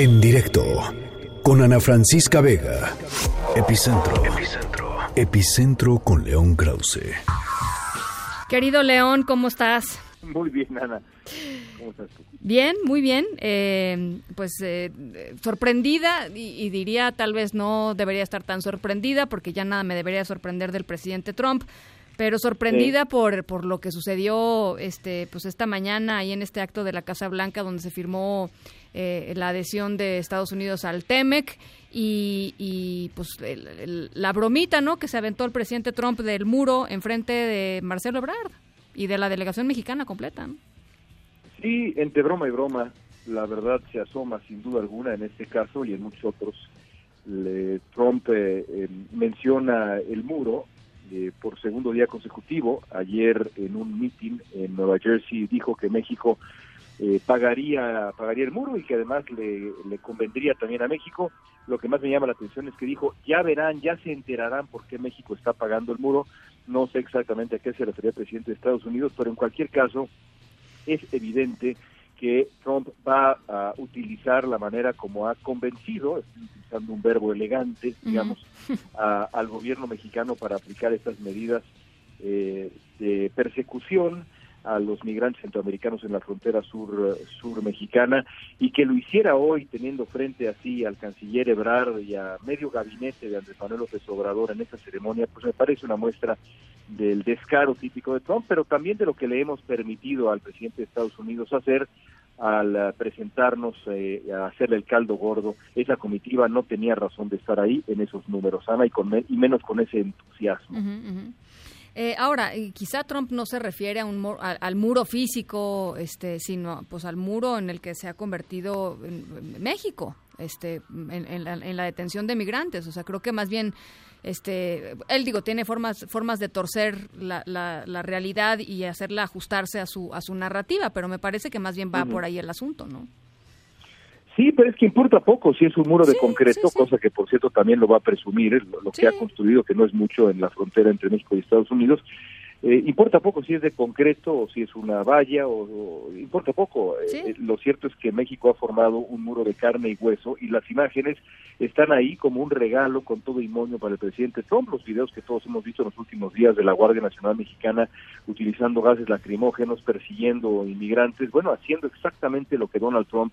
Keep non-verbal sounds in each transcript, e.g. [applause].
En directo con Ana Francisca Vega. Epicentro. Epicentro. Epicentro con León Krause. Querido León, ¿cómo estás? Muy bien, Ana. ¿Cómo estás tú? Bien, muy bien. Eh, pues eh, sorprendida y, y, diría tal vez no debería estar tan sorprendida porque ya nada me debería sorprender del presidente Trump pero sorprendida por, por lo que sucedió este pues esta mañana ahí en este acto de la Casa Blanca donde se firmó eh, la adhesión de Estados Unidos al TEMEC y, y pues la bromita no que se aventó el presidente Trump del muro enfrente de Marcelo Ebrard y de la delegación mexicana completa ¿no? sí entre broma y broma la verdad se asoma sin duda alguna en este caso y en muchos otros le, Trump eh, eh, menciona el muro eh, por segundo día consecutivo. Ayer en un meeting en Nueva Jersey dijo que México eh, pagaría pagaría el muro y que además le, le, convendría también a México. Lo que más me llama la atención es que dijo, ya verán, ya se enterarán por qué México está pagando el muro. No sé exactamente a qué se refería el presidente de Estados Unidos, pero en cualquier caso es evidente que Trump va a utilizar la manera como ha convencido, estoy utilizando un verbo elegante, digamos, uh -huh. a, al gobierno mexicano para aplicar estas medidas eh, de persecución a los migrantes centroamericanos en la frontera sur, sur mexicana y que lo hiciera hoy teniendo frente así al canciller Ebrard y a medio gabinete de Andrés Manuel López Obrador en esta ceremonia, pues me parece una muestra del descaro típico de Trump, pero también de lo que le hemos permitido al presidente de Estados Unidos hacer al presentarnos, eh, a hacerle el caldo gordo. Esa comitiva no tenía razón de estar ahí en esos números, Ana, y, con y menos con ese entusiasmo. Uh. Eh, ahora, quizá Trump no se refiere a un al, al, muro físico, este, sino pues al muro en el que se ha convertido en, en México, este, en, en, la, en, la, detención de migrantes. O sea, creo que más bien, este, él digo, tiene formas, formas de torcer la, la, la realidad y hacerla ajustarse a su, a su narrativa, pero me parece que más bien va uh -huh. por ahí el asunto, ¿no? Sí, pero es que importa poco si es un muro sí, de concreto, sí, sí. cosa que por cierto también lo va a presumir, lo, lo que ha construido, que no es mucho en la frontera entre México y Estados Unidos. Eh, importa poco si es de concreto o si es una valla, o, o importa poco. Eh, lo cierto es que México ha formado un muro de carne y hueso y las imágenes están ahí como un regalo con todo y moño para el presidente Trump. Los videos que todos hemos visto en los últimos días de la Guardia Nacional Mexicana utilizando gases lacrimógenos, persiguiendo inmigrantes, bueno, haciendo exactamente lo que Donald Trump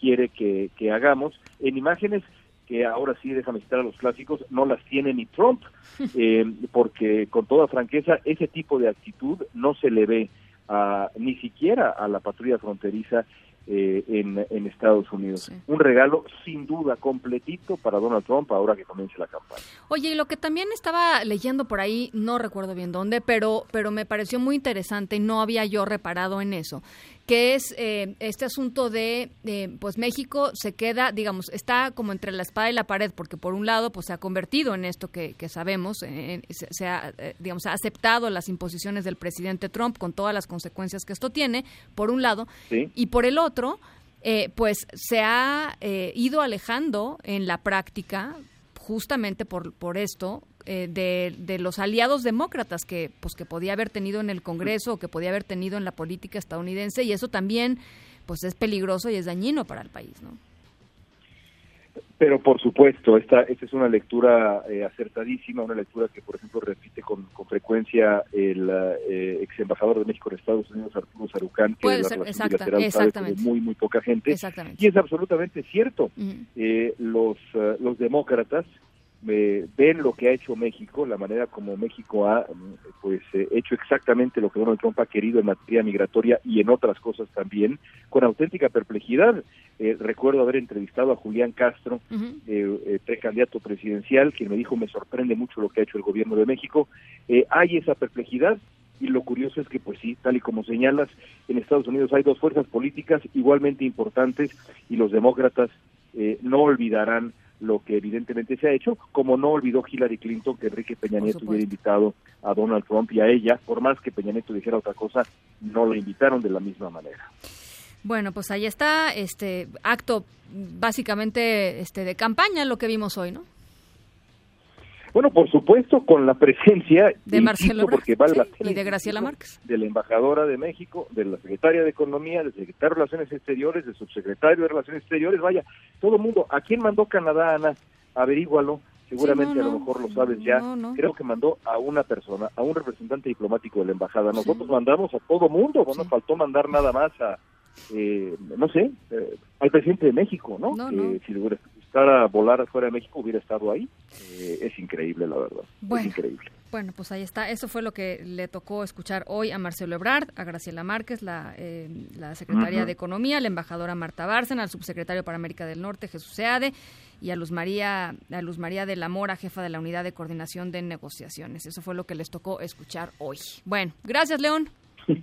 quiere que, que hagamos en imágenes que ahora sí, déjame citar a los clásicos, no las tiene ni Trump, [laughs] eh, porque con toda franqueza, ese tipo de actitud no se le ve a, ni siquiera a la patrulla fronteriza eh, en, en, Estados Unidos. Sí. Un regalo sin duda completito para Donald Trump ahora que comience la campaña. Oye, y lo que también estaba leyendo por ahí, no recuerdo bien dónde, pero, pero me pareció muy interesante no había yo reparado en eso, que es eh, este asunto de, eh, pues México se queda, digamos, está como entre la espada y la pared, porque por un lado, pues se ha convertido en esto que, que sabemos, en, se, se, ha, eh, digamos, ha aceptado las imposiciones del presidente Trump con todas las consecuencias que esto tiene, por un lado, ¿Sí? y por el otro, eh, pues se ha eh, ido alejando en la práctica justamente por, por esto eh, de, de, los aliados demócratas que pues que podía haber tenido en el Congreso o que podía haber tenido en la política estadounidense y eso también pues es peligroso y es dañino para el país, ¿no? Pero por supuesto, esta, esta es una lectura eh, acertadísima, una lectura que, por ejemplo, repite con, con frecuencia el eh, ex embajador de México en Estados Unidos, Arturo Sarucán, que Puede de la ser, relación bilateral sabe como muy, muy poca gente. Exactamente. Y es absolutamente cierto. Uh -huh. eh, los, uh, los demócratas eh, ven lo que ha hecho México, la manera como México ha pues eh, hecho exactamente lo que Donald Trump ha querido en materia migratoria y en otras cosas también, con auténtica perplejidad. Eh, recuerdo haber entrevistado a Julián Castro, uh -huh. precandidato presidencial, quien me dijo me sorprende mucho lo que ha hecho el gobierno de México. hay esa perplejidad, y lo curioso es que, pues sí, tal y como señalas, en Estados Unidos hay dos fuerzas políticas igualmente importantes y los demócratas eh, no olvidarán lo que evidentemente se ha hecho, como no olvidó Hillary Clinton que Enrique Peña Nieto hubiera invitado a Donald Trump y a ella, por más que Peña Nieto dijera otra cosa, no la invitaron de la misma manera. Bueno, pues ahí está este acto básicamente este de campaña lo que vimos hoy, ¿no? Bueno, por supuesto, con la presencia de Marcelo porque vale la y de Graciela Márquez. De la embajadora de México, de la secretaria de Economía, del secretario de Relaciones Exteriores, del subsecretario de Relaciones Exteriores, vaya, todo mundo. ¿A quién mandó Canadá, Ana? Averígualo. Seguramente a lo mejor lo sabes ya. Creo que mandó a una persona, a un representante diplomático de la embajada. Nosotros mandamos a todo mundo, bueno, faltó mandar nada más a, eh, no sé, eh, al presidente de México, ¿no? que si le a volar fuera de México hubiera estado ahí. Eh, es increíble, la verdad. Bueno, es increíble. Bueno, pues ahí está. Eso fue lo que le tocó escuchar hoy a Marcelo Ebrard, a Graciela Márquez, la, eh, la secretaria de Economía, la embajadora Marta Bárcena, al subsecretario para América del Norte, Jesús Seade, y a Luz María, a Luz María de la Mora, jefa de la Unidad de Coordinación de Negociaciones. Eso fue lo que les tocó escuchar hoy. Bueno, gracias, León. [laughs]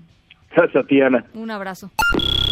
Gracias, Tiana. Un abrazo.